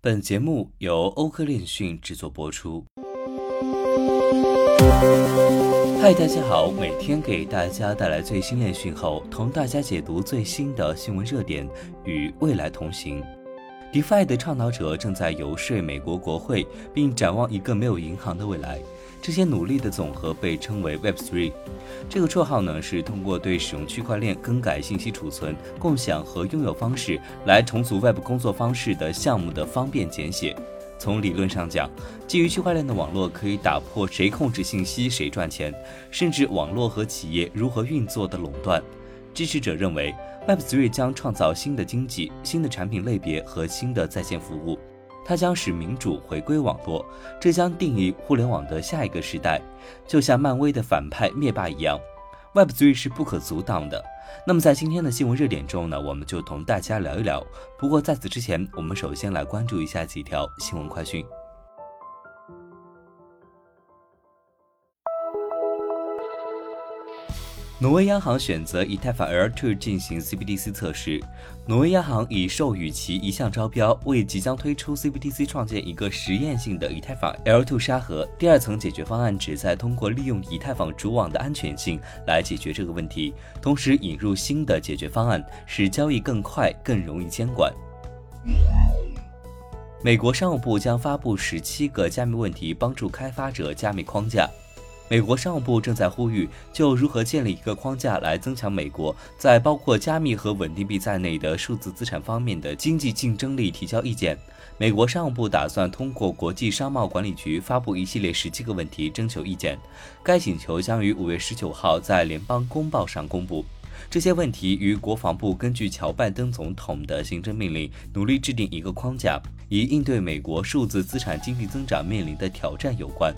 本节目由欧科链讯制作播出。嗨，大家好，每天给大家带来最新链讯后，同大家解读最新的新闻热点，与未来同行。DeFi 的倡导者正在游说美国国会，并展望一个没有银行的未来。这些努力的总和被称为 Web3。这个绰号呢，是通过对使用区块链更改信息储存、共享和拥有方式来重组 Web 工作方式的项目的方便简写。从理论上讲，基于区块链的网络可以打破谁控制信息谁赚钱，甚至网络和企业如何运作的垄断。支持者认为，Web3 将创造新的经济、新的产品类别和新的在线服务。它将使民主回归网络，这将定义互联网的下一个时代，就像漫威的反派灭霸一样。Web3 是不可阻挡的。那么在今天的新闻热点中呢，我们就同大家聊一聊。不过在此之前，我们首先来关注一下几条新闻快讯。挪威央行选择以太坊 L2 进行 CBDC 测试。挪威央行已授予其一项招标，为即将推出 CBDC 创建一个实验性的以太坊 L2 沙盒。第二层解决方案旨在通过利用以太坊主网的安全性来解决这个问题，同时引入新的解决方案，使交易更快、更容易监管。美国商务部将发布十七个加密问题帮助开发者加密框架。美国商务部正在呼吁就如何建立一个框架来增强美国在包括加密和稳定币在内的数字资产方面的经济竞争力提交意见。美国商务部打算通过国际商贸管理局发布一系列十七个问题征求意见，该请求将于五月十九号在联邦公报上公布。这些问题与国防部根据乔拜登总统的行政命令努力制定一个框架，以应对美国数字资产经济增长面临的挑战有关。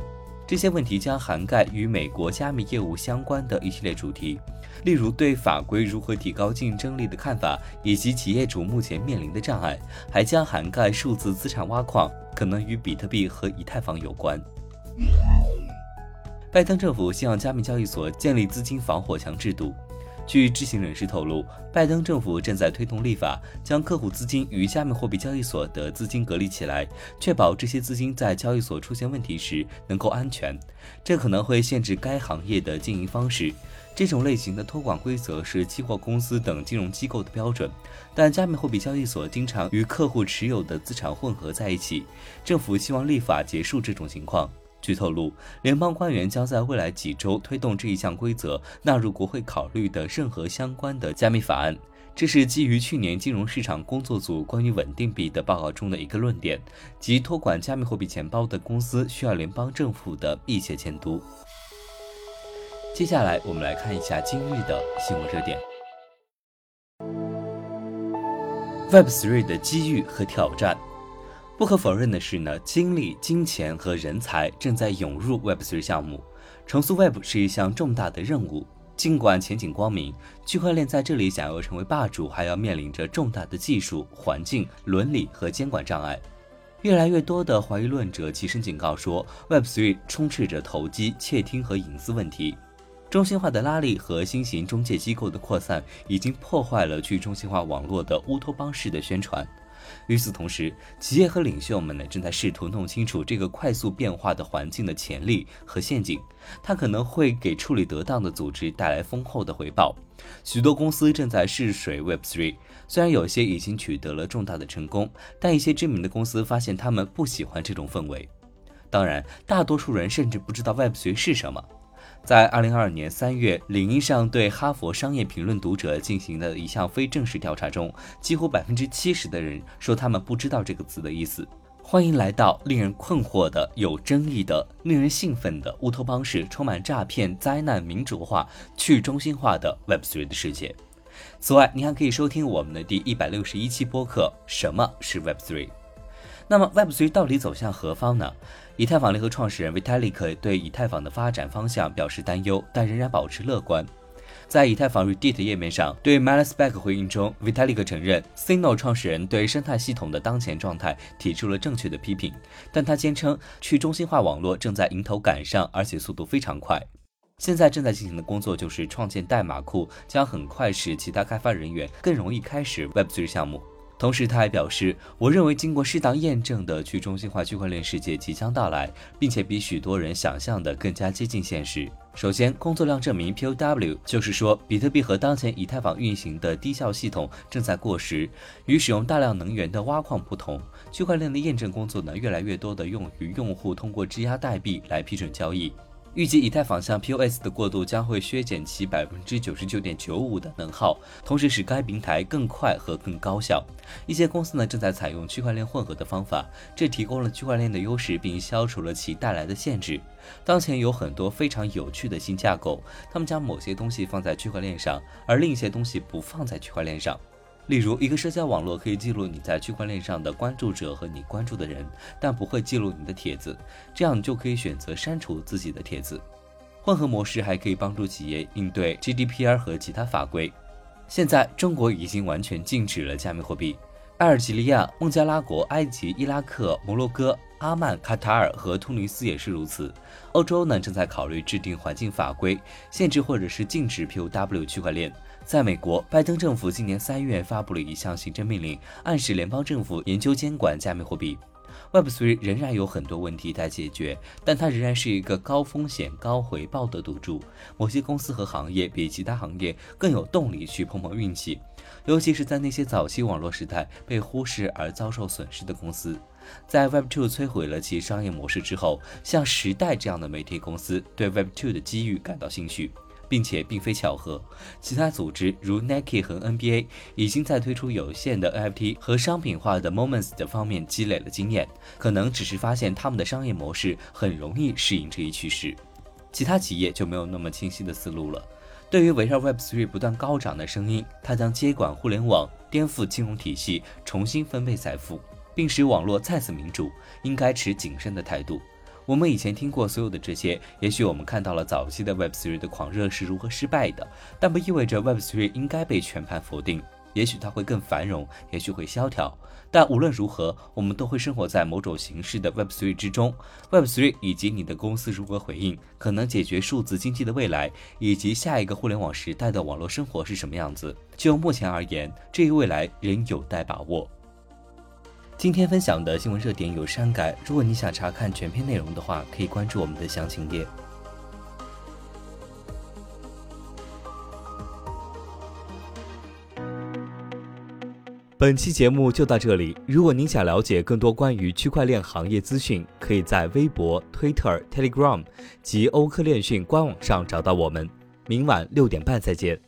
这些问题将涵盖与美国加密业务相关的一系列主题，例如对法规如何提高竞争力的看法，以及企业主目前面临的障碍，还将涵盖数字资产挖矿，可能与比特币和以太坊有关。拜登政府希望加密交易所建立资金防火墙制度。据知情人士透露，拜登政府正在推动立法，将客户资金与加密货币交易所的资金隔离起来，确保这些资金在交易所出现问题时能够安全。这可能会限制该行业的经营方式。这种类型的托管规则是期货公司等金融机构的标准，但加密货币交易所经常与客户持有的资产混合在一起。政府希望立法结束这种情况。据透露，联邦官员将在未来几周推动这一项规则纳入国会考虑的任何相关的加密法案。这是基于去年金融市场工作组关于稳定币的报告中的一个论点，即托管加密货币钱包的公司需要联邦政府的密切监督。接下来，我们来看一下今日的新闻热点：Web3 的机遇和挑战。不可否认的是呢，精力、金钱和人才正在涌入 Web3 项目。重塑 Web 是一项重大的任务，尽管前景光明，区块链在这里想要成为霸主，还要面临着重大的技术、环境、伦理和监管障碍。越来越多的怀疑论者齐声警告说，Web3 充斥着投机、窃听和隐私问题。中心化的拉力和新型中介机构的扩散，已经破坏了去中心化网络的乌托邦式的宣传。与此同时，企业和领袖们呢正在试图弄清楚这个快速变化的环境的潜力和陷阱，它可能会给处理得当的组织带来丰厚的回报。许多公司正在试水 Web3，虽然有些已经取得了重大的成功，但一些知名的公司发现他们不喜欢这种氛围。当然，大多数人甚至不知道 Web3 是什么。在二零二二年三月，领英上对哈佛商业评论读者进行的一项非正式调查中，几乎百分之七十的人说他们不知道这个词的意思。欢迎来到令人困惑的、有争议的、令人兴奋的乌托邦式、充满诈骗、灾难、民主化、去中心化的 Web3 的世界。此外，你还可以收听我们的第一百六十一期播客《什么是 Web3》。那么 Web3 到底走向何方呢？以太坊联合创始人 Vitalik 对以太坊的发展方向表示担忧，但仍然保持乐观。在以太坊 Reddit 页面上，对 m a l i s b a c k 回应中，Vitalik 承认 Signal 创始人对生态系统的当前状态提出了正确的批评，但他坚称去中心化网络正在迎头赶上，而且速度非常快。现在正在进行的工作就是创建代码库，将很快使其他开发人员更容易开始 Web3 项目。同时，他还表示：“我认为经过适当验证的去中心化区块链世界即将到来，并且比许多人想象的更加接近现实。首先，工作量证明 （POW） 就是说，比特币和当前以太坊运行的低效系统正在过时。与使用大量能源的挖矿不同，区块链的验证工作呢，越来越多的用于用户通过质押代币来批准交易。”预计以太坊向 POS 的过渡将会削减其百分之九十九点九五的能耗，同时使该平台更快和更高效。一些公司呢正在采用区块链混合的方法，这提供了区块链的优势，并消除了其带来的限制。当前有很多非常有趣的新架构，他们将某些东西放在区块链上，而另一些东西不放在区块链上。例如，一个社交网络可以记录你在区块链上的关注者和你关注的人，但不会记录你的帖子。这样就可以选择删除自己的帖子。混合模式还可以帮助企业应对 GDPR 和其他法规。现在，中国已经完全禁止了加密货币。阿尔及利亚、孟加拉国、埃及、伊拉克、摩洛哥、阿曼、卡塔尔和突尼斯也是如此。欧洲呢，正在考虑制定环境法规，限制或者是禁止 POW 区块链。在美国，拜登政府今年三月发布了一项行政命令，暗示联邦政府研究监管加密货币。Web3 仍然有很多问题待解决，但它仍然是一个高风险高回报的赌注。某些公司和行业比其他行业更有动力去碰碰运气，尤其是在那些早期网络时代被忽视而遭受损失的公司。在 Web2 摧毁了其商业模式之后，像时代这样的媒体公司对 Web2 的机遇感到兴趣。并且并非巧合，其他组织如 Nike 和 NBA 已经在推出有限的 NFT 和商品化的 Moments 的方面积累了经验，可能只是发现他们的商业模式很容易适应这一趋势。其他企业就没有那么清晰的思路了。对于围绕 Web3 不断高涨的声音，它将接管互联网，颠覆金融体系，重新分配财富，并使网络再次民主，应该持谨慎的态度。我们以前听过所有的这些，也许我们看到了早期的 Web3 的狂热是如何失败的，但不意味着 Web3 应该被全盘否定。也许它会更繁荣，也许会萧条，但无论如何，我们都会生活在某种形式的 Web3 之中。Web3 以及你的公司如何回应，可能解决数字经济的未来，以及下一个互联网时代的网络生活是什么样子。就目前而言，这一未来仍有待把握。今天分享的新闻热点有删改，如果你想查看全篇内容的话，可以关注我们的详情页。本期节目就到这里，如果您想了解更多关于区块链行业资讯，可以在微博、Twitter、Telegram 及欧科链讯官网上找到我们。明晚六点半再见。